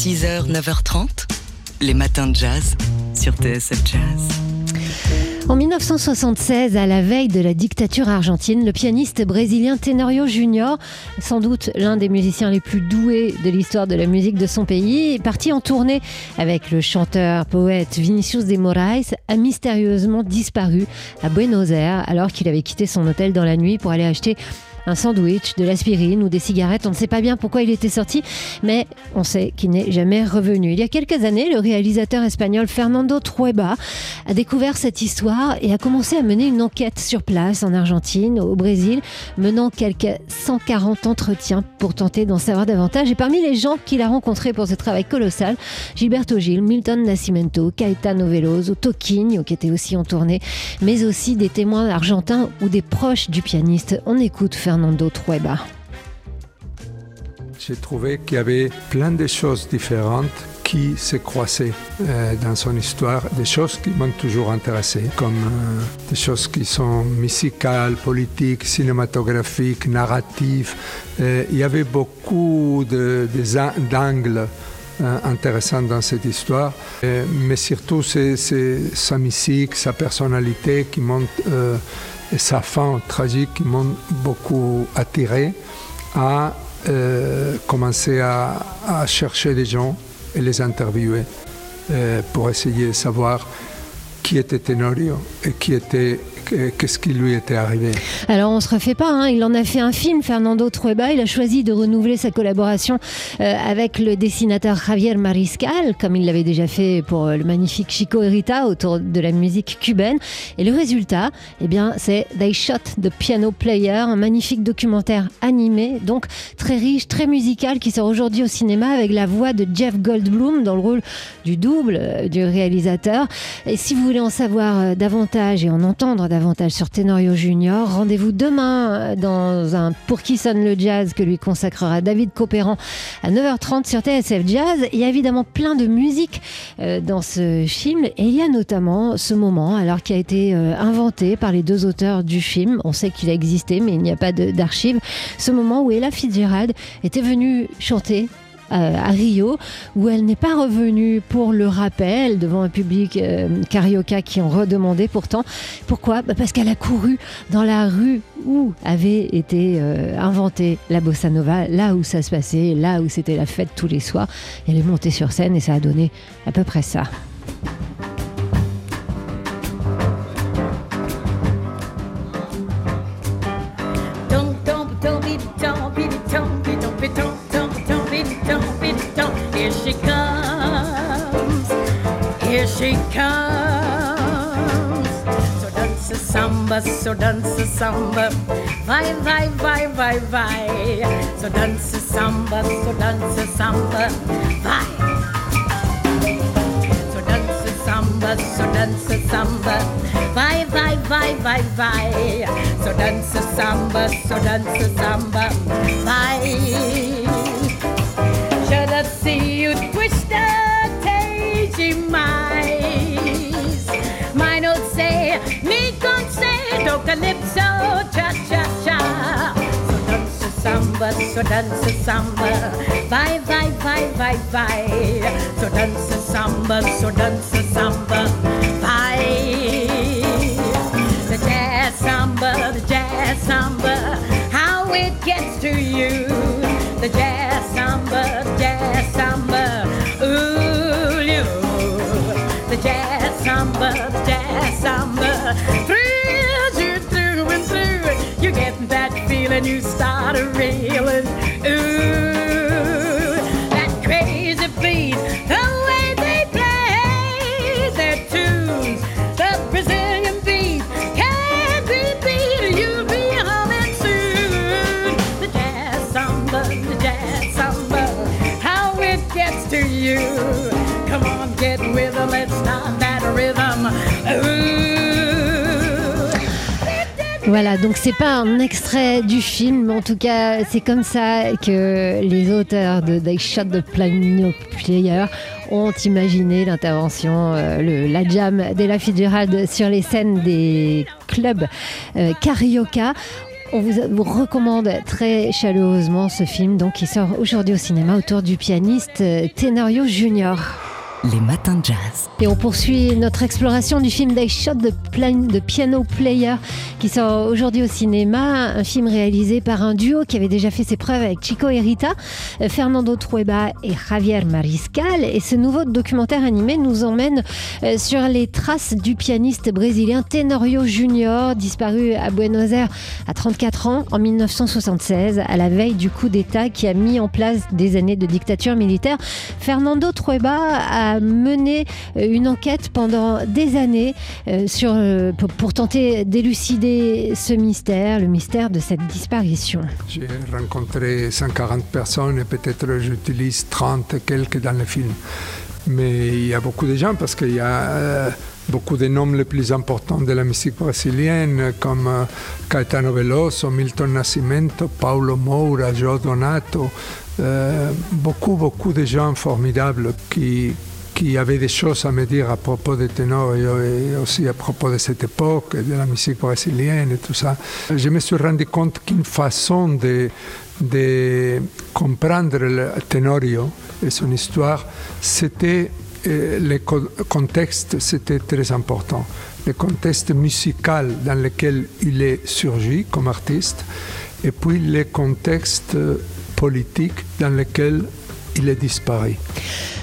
6h, 9h30, les matins de jazz sur TSF Jazz. En 1976, à la veille de la dictature argentine, le pianiste brésilien Tenorio Junior, sans doute l'un des musiciens les plus doués de l'histoire de la musique de son pays, est parti en tournée avec le chanteur poète Vinicius de Moraes, a mystérieusement disparu à Buenos Aires alors qu'il avait quitté son hôtel dans la nuit pour aller acheter un sandwich, de l'aspirine ou des cigarettes. On ne sait pas bien pourquoi il était sorti, mais on sait qu'il n'est jamais revenu. Il y a quelques années, le réalisateur espagnol Fernando Trueba a découvert cette histoire et a commencé à mener une enquête sur place en Argentine, au Brésil, menant quelques 140 entretiens pour tenter d'en savoir davantage. Et parmi les gens qu'il a rencontrés pour ce travail colossal, Gilberto Gil, Milton Nascimento, Caetano Veloso, Toquinho, qui était aussi en tournée, mais aussi des témoins argentins ou des proches du pianiste. On écoute Fernando Trueba. J'ai trouvé qu'il y avait plein de choses différentes qui se croisaient euh, dans son histoire, des choses qui m'ont toujours intéressé, comme euh, des choses qui sont musicales, politiques, cinématographiques, narratives. Euh, il y avait beaucoup d'angles intéressants dans cette histoire, mais surtout c'est, sa musique, sa personnalité qui m'ont, sa fin tragique m'ont beaucoup attiré à euh, commencer à, à chercher des gens et les interviewer euh, pour essayer de savoir qui était Tenorio et qui était, qu'est-ce qui lui était arrivé? Alors on se refait pas, hein. il en a fait un film, Fernando Trueba. Il a choisi de renouveler sa collaboration euh, avec le dessinateur Javier Mariscal, comme il l'avait déjà fait pour euh, le magnifique Chico Erita autour de la musique cubaine. Et le résultat, eh bien, c'est They Shot the Piano Player, un magnifique documentaire animé, donc très riche, très musical, qui sort aujourd'hui au cinéma avec la voix de Jeff Goldblum dans le rôle du double euh, du réalisateur. Et si vous voulez en savoir davantage et en entendre davantage sur Tenorio Junior, rendez-vous demain euh, dans un Pour qui sonne le jazz que lui consacrera David Copéran à 9h30 sur TSF Jazz. Il y a évidemment plein de musique euh, dans ce film et il y a notamment ce moment alors qui a été euh, inventé par les deux auteurs du film. On sait qu'il a existé mais il n'y a pas d'archives. Ce moment où Ella Fitzgerald était venue chanter à Rio, où elle n'est pas revenue pour le rappel devant un public euh, carioca qui en redemandait pourtant. Pourquoi? Bah, Parce qu'elle a couru dans la rue où avait été euh, inventée la bossa nova, là où ça se passait, là où c'était la fête tous les soirs. Elle est montée sur scène et ça a donné à peu près ça. So dance dansa samba. Vai, vai, vai, vai, vai. Så dansa samba, dance dansa samba. Vai. dance dansa samba, so dance dansa samba. Vai, vai, vai, vai, vai. Så dansa samba, dance dansa samba. Vai. Samba, so dance a samba. Vai, vai, vai, vai, vai. So dance a samba, so dance a samba. Vai. The jazz samba, the jazz samba, how it gets to you. The jazz samba, the jazz samba, when you started reeling. Ooh. Voilà, donc c'est pas un extrait du film, mais en tout cas, c'est comme ça que les auteurs de They Shot the Piano Player ont imaginé l'intervention, euh, la jam d'Ella Fitzgerald sur les scènes des clubs euh, carioca. On vous, vous recommande très chaleureusement ce film donc, qui sort aujourd'hui au cinéma autour du pianiste euh, Tenorio Junior. Les matins de jazz. Et on poursuit notre exploration du film They Shot the, Plan- the Piano Player qui sort aujourd'hui au cinéma, un film réalisé par un duo qui avait déjà fait ses preuves avec Chico et Rita, euh, Fernando Trueba et Javier Mariscal. Et ce nouveau documentaire animé nous emmène euh, sur les traces du pianiste brésilien Tenorio Junior, disparu à Buenos Aires à 34 ans en 1976, à la veille du coup d'État qui a mis en place des années de dictature militaire. Fernando Trueba a mené euh, une enquête pendant des années euh, sur, euh, pour, tenter d'élucider ce mystère, le mystère de cette disparition. J'ai rencontré 140 personnes et peut-être j'utilise 30 et quelques dans le film. Mais il y a beaucoup de gens parce qu'il y a beaucoup de noms les plus importants de la musique brésilienne comme Caetano Veloso, Milton Nascimento, Paulo Moura, Joe Donato. Beaucoup, beaucoup de gens formidables qui, qui avaient des choses à me dire à propos de Tenorio et aussi à propos de cette époque, de la musique brésilienne et tout ça. Je me suis rendu compte qu'une façon de, comprendre le Tenorio et son histoire, c'était euh, le co- contexte, c'était très important. Le contexte musical dans lequel il est surgi comme artiste, et puis le contexte politique dans lequel il est disparu.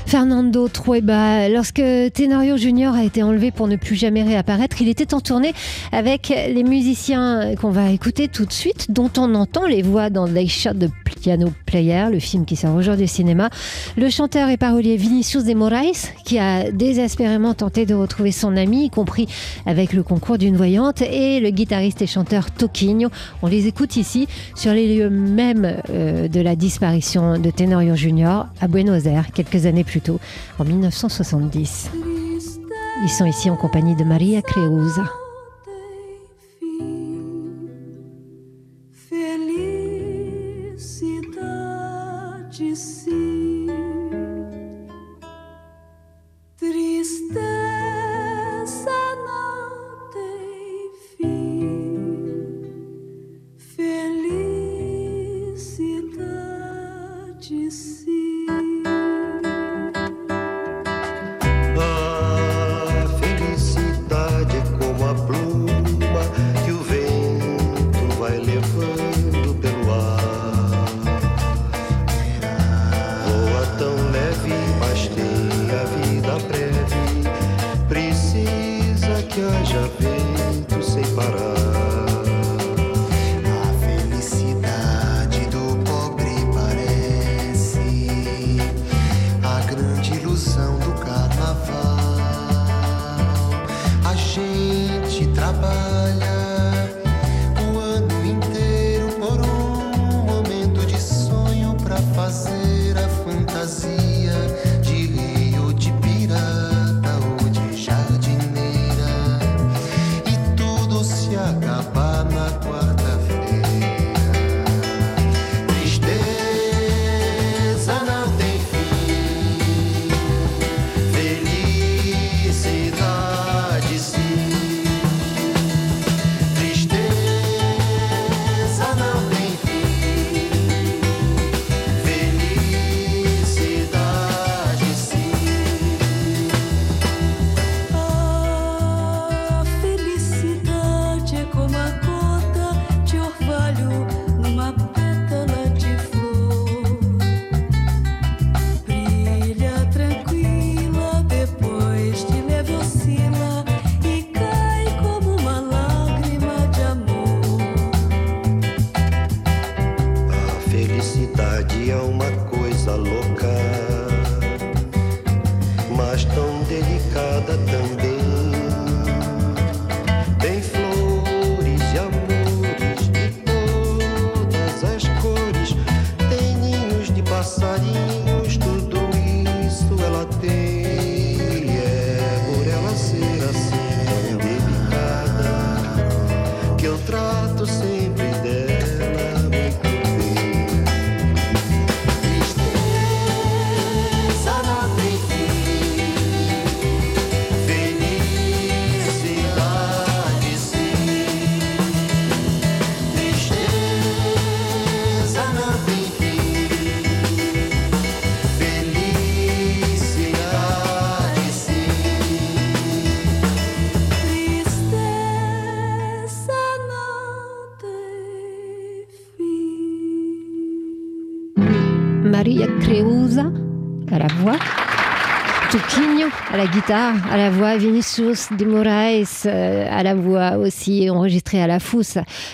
Fernando Trueba, lorsque Tenorio Junior a été enlevé pour ne plus jamais réapparaître, il était en tournée avec les musiciens qu'on va écouter tout de suite, dont on entend les voix dans They Shot the Piano Player, le film qui sort aujourd'hui au cinéma. Le chanteur et parolier Vinicius de Moraes, qui a désespérément tenté de retrouver son ami, y compris avec le concours d'une voyante, et le guitariste et chanteur Toquinho. On les écoute ici sur les lieux mêmes euh, de la disparition de Tenorio Junior à Buenos Aires, quelques années plus en 1970. Ils sont ici en compagnie de Maria Creuza. À la guitare, à la voix, Vinicius de Moraes euh, à la voix aussi, enregistré à la Fous,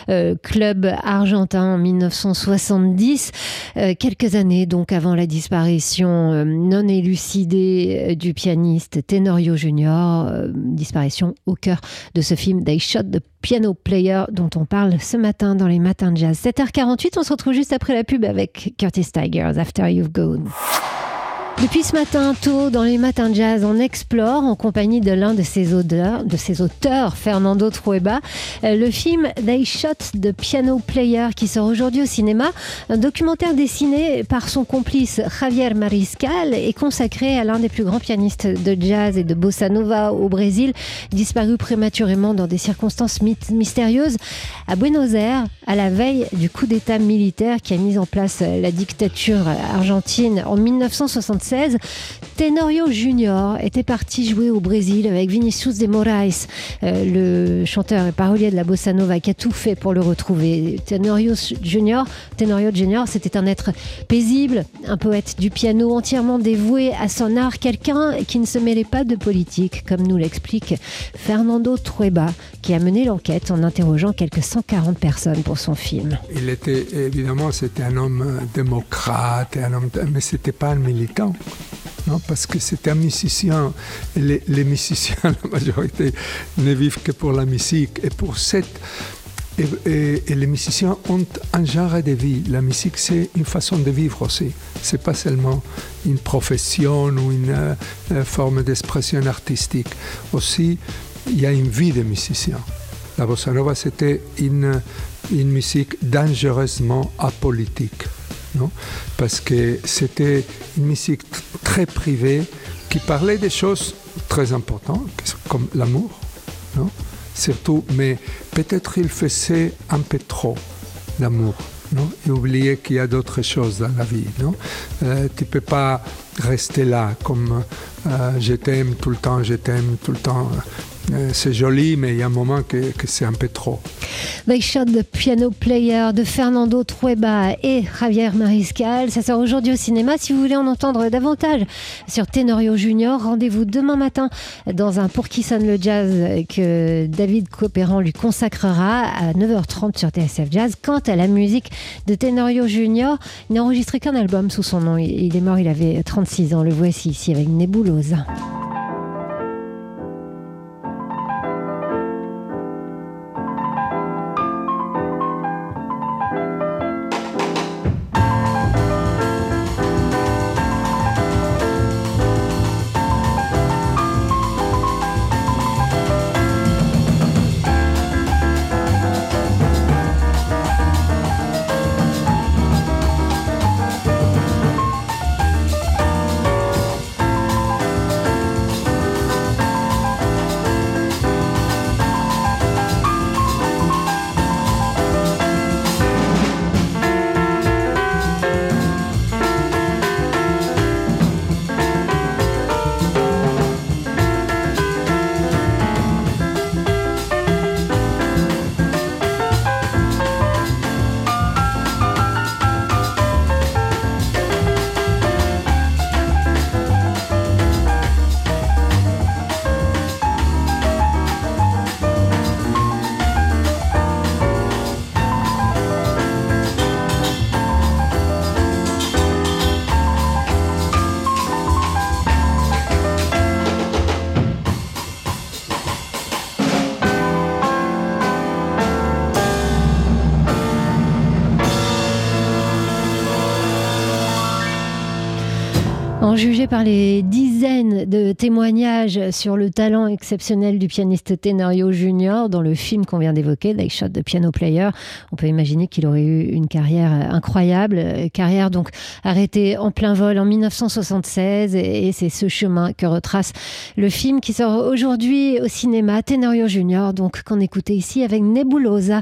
euh, club argentin en 1970, euh, quelques années donc avant la disparition non élucidée du pianiste Tenorio Junior, disparition au cœur de ce film They Shot the Piano Player dont on parle ce matin dans les matins de jazz. 7h48, on se retrouve juste après la pub avec Curtis Tigers, After You've Gone. Depuis ce matin tôt, dans les matins jazz, on explore en compagnie de l'un de ses auteurs, auteurs Fernando Trueba, euh, le film They Shot the Piano Player qui sort aujourd'hui au cinéma. Un documentaire dessiné par son complice Javier Mariscal et consacré à l'un des plus grands pianistes de jazz et de bossa nova au Brésil, disparu prématurément dans des circonstances my- mystérieuses à Buenos Aires, à la veille du coup d'État militaire qui a mis en place la dictature argentine en 1976. Tenorio Junior était parti jouer au Brésil avec Vinicius de Moraes, euh, le chanteur et parolier de la bossa nova qui a tout fait pour le retrouver. Tenorio Junior, Tenorio Junior, c'était un être paisible, un poète du piano entièrement dévoué à son art, quelqu'un qui ne se mêlait pas de politique, comme nous l'explique Fernando Trueba, qui a mené l'enquête en interrogeant quelques 140 personnes pour son film. Il était évidemment c'était un homme euh, démocrate, un homme, mais c'était pas un militant, non, parce que c'était un musicien. Les, les musiciens, la majorité, ne vivent que pour la musique et pour cette. Et, et- et les musiciens ont un genre de vie. La musique, c'est une façon de vivre aussi. C'est pas seulement une profession ou une euh, euh, forme d'expression artistique. Aussi, il y a une vie de musicien. La bossa nova, c'était une, une musique dangereusement apolitique, non? Parce que c'était une musique très privée qui parlait des choses très importantes, comme l'amour, non? Surtout, mais peut-être il faisait un peu trop d'amour. Non? Et oublier qu'il y a d'autres choses dans la vie. Non? Euh, tu ne peux pas rester là comme euh, je t'aime tout le temps, je t'aime tout le temps. Euh, c'est joli, mais il y a un moment que, c'est un peu trop. Shot the Piano Player de Fernando Trueba et Javier Mariscal. Ça sort aujourd'hui au cinéma. Si vous voulez en entendre davantage sur Tenorio Junior, rendez-vous demain matin dans un Pour qui sonne le jazz que David Copéran lui consacrera à 9h30 sur TSF Jazz. Quant à la musique de Tenorio Junior, il n'a enregistré qu'un album sous son nom. Il est mort, il avait 36 ans. Le voici ici avec Nebulosa. En juger par les dizaines de témoignages sur le talent exceptionnel du pianiste Tenorio Junior dans le film qu'on vient d'évoquer, They Shot the Piano Player, on peut imaginer qu'il aurait eu une carrière incroyable, euh, carrière donc arrêtée en plein vol en 1976 et, c'est ce chemin que retrace le film qui sort aujourd'hui au cinéma, Tenorio Junior, donc qu'on écoutait ici avec Nebulosa.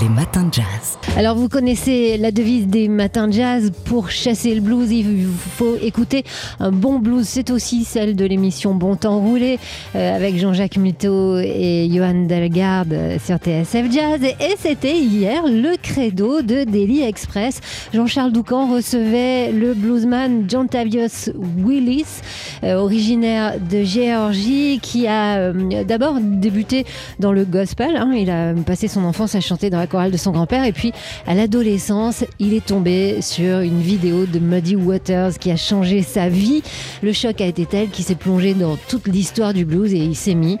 Les matins de jazz. Alors vous connaissez la devise des matins de jazz, pour chasser le blues, il vous faut écouter Un bon blues, c'est aussi celle de l'émission Bon Temps Roulé euh, avec Jean-Jacques Muto et Johan Delgarde euh, sur TSF Jazz. Et c'était hier le credo de Daily Express. Jean-Charles Doucan recevait le bluesman John Tavius Willis, euh, originaire de Géorgie, qui a d'abord débuté dans le gospel. hein. Il a passé son enfance à chanter dans la chorale de son grand-père. Et puis, à l'adolescence, il est tombé sur une vidéo de Muddy Waters qui a changé sa vie. Le choc a été tel qu'il s'est plongé dans toute l'histoire du blues et il s'est mis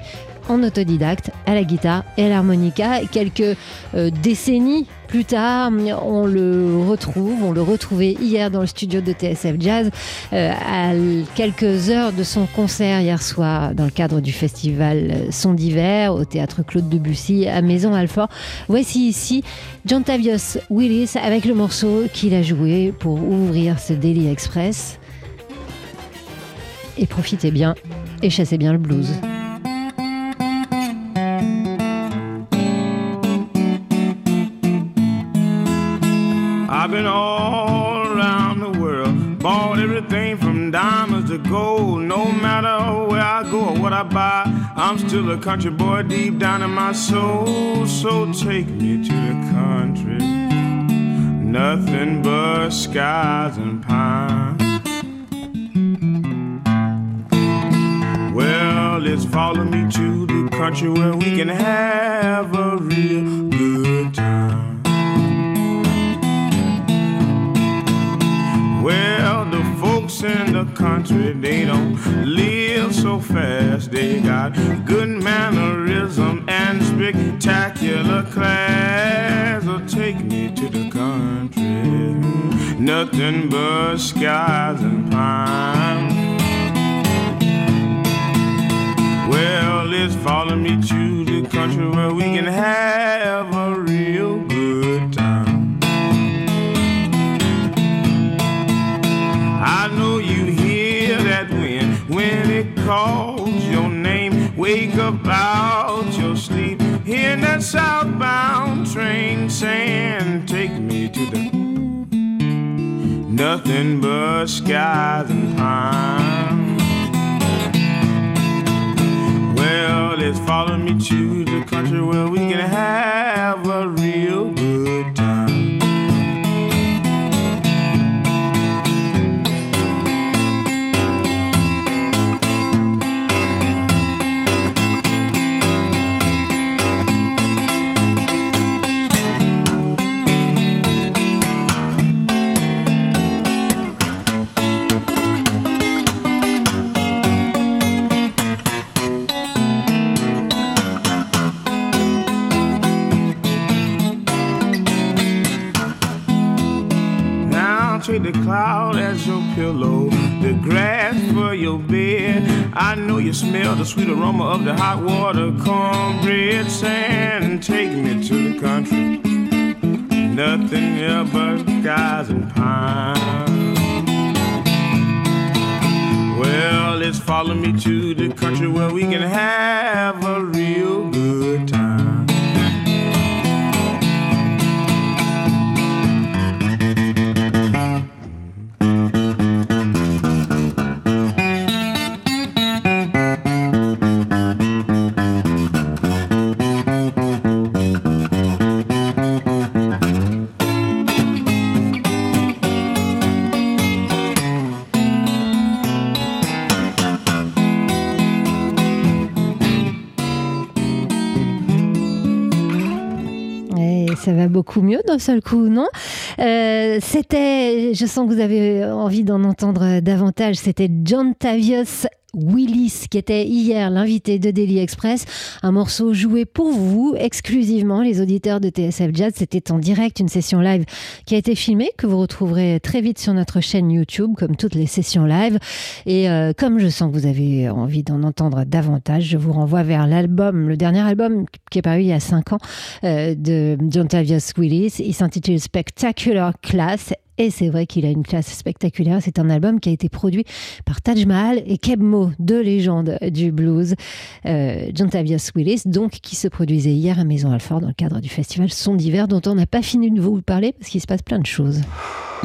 en autodidacte à la guitare et à l'harmonica. Quelques euh, décennies plus tard, on le retrouve, on le retrouvait hier dans le studio de TSF Jazz euh, à quelques heures de son concert hier soir dans le cadre du festival Son d'hiver au théâtre Claude Debussy à Maison Alfort. Voici ici John Tavius Willis avec le morceau qu'il a joué pour ouvrir ce Daily Express. Et profitez bien et chassez bien le blues. I've been all around the world, bought everything from diamonds to gold. No matter where I go or what I buy, I'm still a country boy deep down in my soul. So take me to the country, nothing but skies and pine. Let's follow me to the country where we can have a real good time. Well, the folks in the country, they don't live so fast. They got good mannerism and spectacular class. So take me to the country, nothing but skies and pine. Well, let's follow me to the country where we can have a real good time. I know you hear that wind when it calls your name. Wake up out your sleep, hearing that southbound train saying, Take me to the nothing but skies and pine. Let's follow me to the country where we can have a real the cloud as your pillow, the grass for your bed. I know you smell the sweet aroma of the hot water, cornbread, sand. Take me to the country, nothing here but skies and pine. Well, let's follow me to the country where we can have a real d'un seul coup, non Euh, C'était, je sens que vous avez envie d'en entendre davantage, c'était John Tavius Willis, qui était hier l'invité de Daily Express. Un morceau joué pour vous, exclusivement, les auditeurs de TSF Jazz. C'était en direct, une session live qui a été filmée, que vous retrouverez très vite sur notre chaîne YouTube, comme toutes les sessions live. Et euh, comme je sens que vous avez envie d'en entendre davantage, je vous renvoie vers l'album, le dernier album qui est paru il y a cinq ans, euh, de John Tavius Willis. Il s'intitule Spectacular Class. Et c'est vrai qu'il a une classe spectaculaire. C'est un album qui a été produit par Taj Mahal et Keb Mo, deux légendes du blues. Euh, John Tavius Willis, donc, qui se produisait hier à Maison Alfort dans le cadre du festival Son d'hiver, dont on n'a pas fini de vous parler parce qu'il se passe plein de choses.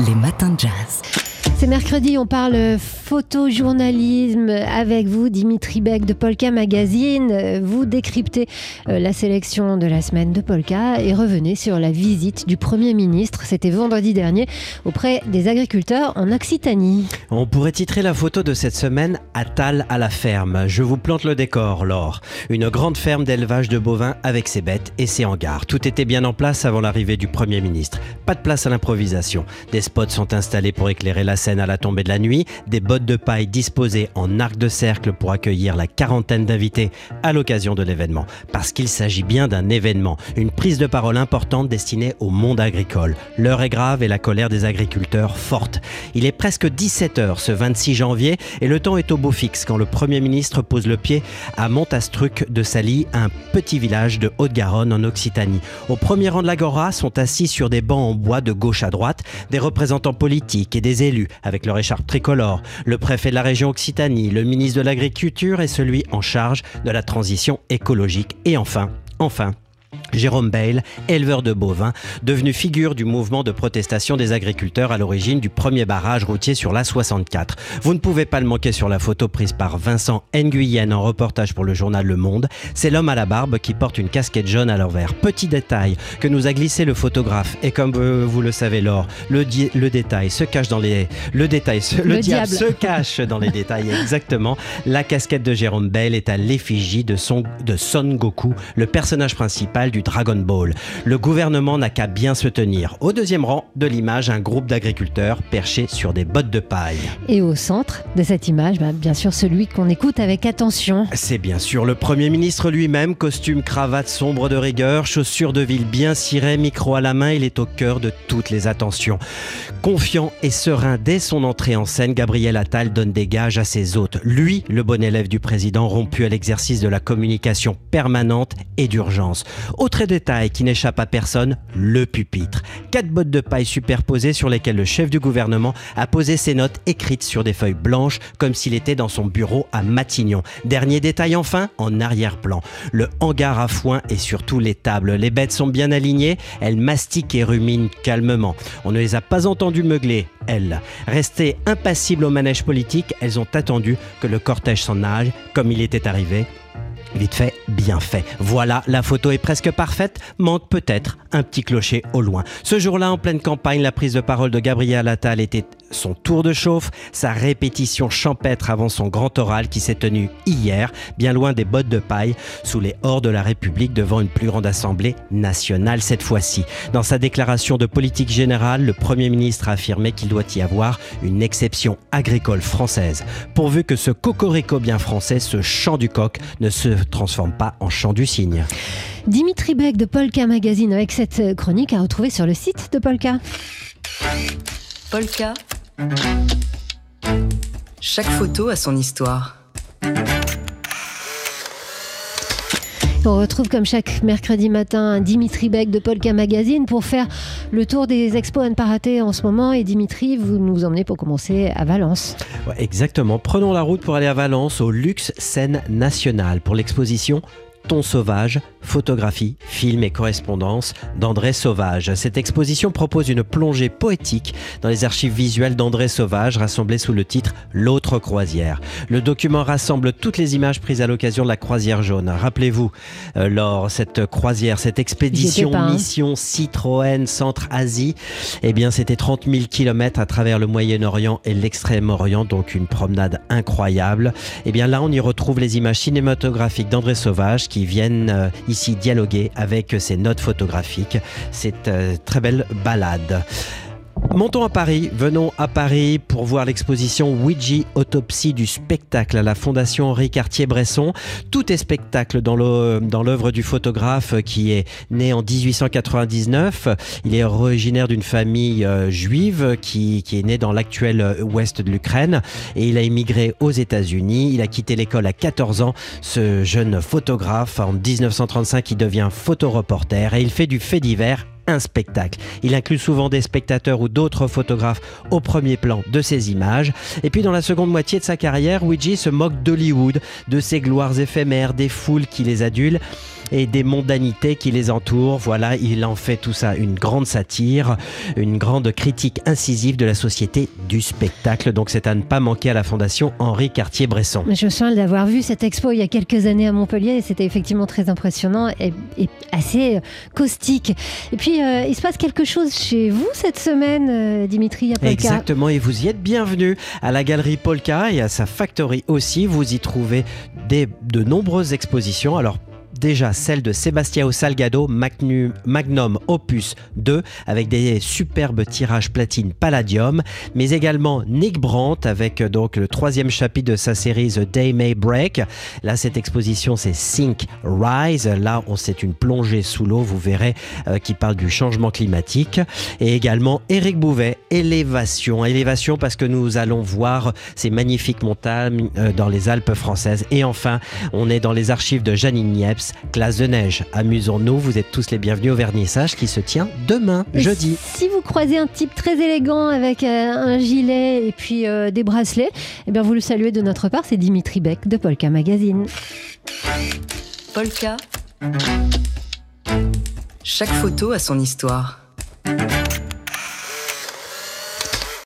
Les matins de jazz. C'est mercredi, on parle photojournalisme avec vous, Dimitri Beck de Polka Magazine. Vous décryptez euh, la sélection de la semaine de Polka et revenez sur la visite du Premier ministre, c'était vendredi dernier, auprès des agriculteurs en Occitanie. On pourrait titrer la photo de cette semaine Attal à la ferme. Je vous plante le décor, Laure. Une grande ferme d'élevage de bovins avec ses bêtes et ses hangars. Tout était bien en place avant l'arrivée du Premier ministre. Pas de place à l'improvisation. Des spots sont installés pour éclairer la scène à la tombée de la nuit, des bottes de paille disposées en arc de cercle pour accueillir la quarantaine d'invités à l'occasion de l'événement. Parce qu'il s'agit bien d'un événement, une prise de parole importante destinée au monde agricole. L'heure est grave et la colère des agriculteurs forte. Il est presque 17h ce 26 janvier et le temps est au beau fixe quand le Premier ministre pose le pied à Montastruc de Sally, un petit village de Haute-Garonne en Occitanie. Au premier rang de l'agora sont assis sur des bancs en bois de gauche à droite des représentants politiques et des élus avec leur écharpe tricolore, le préfet de la région Occitanie, le ministre de l'Agriculture et celui en charge de la transition écologique. Et enfin, enfin, Jérôme Bale, éleveur de bovins, devenu figure du mouvement de protestation des agriculteurs à l'origine du premier barrage routier sur l'A64. Vous ne pouvez pas le manquer sur la photo prise par Vincent Nguyen en reportage pour le journal Le Monde. C'est l'homme à la barbe qui porte une casquette jaune à l'envers. Petit détail que nous a glissé le photographe. Et comme vous le savez, Laure, le, détail se cache dans les. Le détail, se- le, Le diable. diable. se cache dans les détails. Exactement. La casquette de Jérôme Bale est à l'effigie de, son, de Son Goku, le personnage principal du Dragon Ball. Le gouvernement n'a qu'à bien se tenir. Au deuxième rang de l'image, un groupe d'agriculteurs perchés sur des bottes de paille. Et au centre de cette image, bah, bien sûr celui qu'on écoute avec attention. C'est bien sûr le Premier ministre lui-même, costume, cravate sombre de rigueur, chaussures de ville bien cirées, micro à la main, il est au cœur de toutes les attentions. Confiant et serein dès son entrée en scène, Gabriel Attal donne des gages à ses hôtes. Lui, le bon élève du président, rompu à l'exercice de la communication permanente et d'urgence. Autre détail qui n'échappe à personne, le pupitre. Quatre bottes de paille superposées sur lesquelles le chef du gouvernement a posé ses notes écrites sur des feuilles blanches comme s'il était dans son bureau à Matignon. Dernier détail enfin, en arrière-plan. Le hangar à foin et surtout les tables. Les bêtes sont bien alignées, elles mastiquent et ruminent calmement. On ne les a pas entendues meugler, elles. Restées impassibles au manège politique, elles ont attendu que le cortège s'en aille comme il était arrivé. Vite fait, bien fait. Voilà, la photo est presque parfaite, manque peut-être un petit clocher au loin. Ce jour-là, en pleine campagne, la prise de parole de Gabriel Attal était son tour de chauffe, sa répétition champêtre avant son grand oral qui s'est tenu hier, bien loin des bottes de paille, sous les hors de la République devant une plus grande assemblée nationale cette fois-ci. Dans sa déclaration de politique générale, le Premier ministre a affirmé qu'il doit y avoir une exception agricole française, pourvu que ce cocorico bien français, ce chant du coq, ne se transforme pas en chant du cygne. Dimitri Beck de Polka Magazine avec cette chronique à retrouver sur le site de Polka. Polka. Chaque photo a son histoire. On retrouve comme chaque mercredi matin Dimitri Beck de Polka Magazine pour faire le tour des expos à ne pas rater en ce moment. Et Dimitri, vous nous emmenez pour commencer à Valence. Ouais, exactement. Prenons la route pour aller à Valence, au Luxe Scène Nationale, pour l'exposition Ton Sauvage, photographie, film et correspondance d'André Sauvage. Cette exposition propose une plongée poétique dans les archives visuelles d'André Sauvage, rassemblées sous le titre L'autre croisière. Le document rassemble toutes les images prises à l'occasion de la croisière jaune. Rappelez-vous, euh, lors cette croisière, cette expédition pas, hein. mission Citroën Centre-Asie, eh bien, c'était 30 000 kilomètres à travers le Moyen-Orient et l'Extrême-Orient, donc une promenade incroyable. Eh bien, là, on y retrouve les images cinématographiques d'André Sauvage qui viennent euh, ici dialoguer avec ces notes photographiques. C'est euh, très belle balade. Montons à Paris, venons à Paris pour voir l'exposition Ouija Autopsie du spectacle à la Fondation Henri Cartier-Bresson. Tout est spectacle dans l'œuvre du photographe qui est né en 1899. Il est originaire d'une famille euh, juive qui, est née dans l'actuel euh, ouest de l'Ukraine et il a immigré aux États-Unis. Il a quitté l'école à 14 ans. Ce jeune photographe, en 1935, il devient photoreporter et il fait du fait divers un spectacle. Il inclut souvent des spectateurs ou d'autres photographes au premier plan de ses images. Et puis dans la seconde moitié de sa carrière, Ouija se moque d'Hollywood, de ses gloires éphémères, des foules qui les adulent. Et des mondanités qui les entourent. Voilà, il en fait tout ça une grande satire, une grande critique incisive de la société du spectacle. Donc c'est à ne pas manquer à la Fondation Henri Cartier-Bresson. Je me souviens d'avoir vu cette expo il y a quelques années à Montpellier et c'était effectivement très impressionnant et, et assez euh, caustique. Et puis, euh, il se passe quelque chose chez vous cette semaine, euh, Dimitri, à Polka. Exactement, et vous y êtes bienvenue à la galerie Polka et à sa factory aussi. Vous y trouvez des, de nombreuses expositions. Alors, déjà celle de Sebastião Salgado, Magnum, Opus 2, avec des superbes tirages platine Palladium, mais également Nick Brandt avec euh, donc le troisième chapitre de sa série The Day May Break. Là, cette exposition, c'est Sink Rise. Là, on c'est une plongée sous l'eau, vous verrez, euh, qui parle du changement climatique. Et également Eric Bouvet, Élévation. Élévation parce que nous allons voir ces magnifiques montagnes euh, dans les Alpes françaises. Et enfin, on est dans les archives de Janine Niepce, Classe de neige. Amusons-nous, vous êtes tous les bienvenus au vernissage qui se tient demain, Et jeudi. Si vous croisez un type très élégant avec euh, un gilet et puis euh, des bracelets, eh bien vous le saluez de notre part, c'est Dimitri Beck de Polka Magazine. Polka. Chaque photo a son histoire.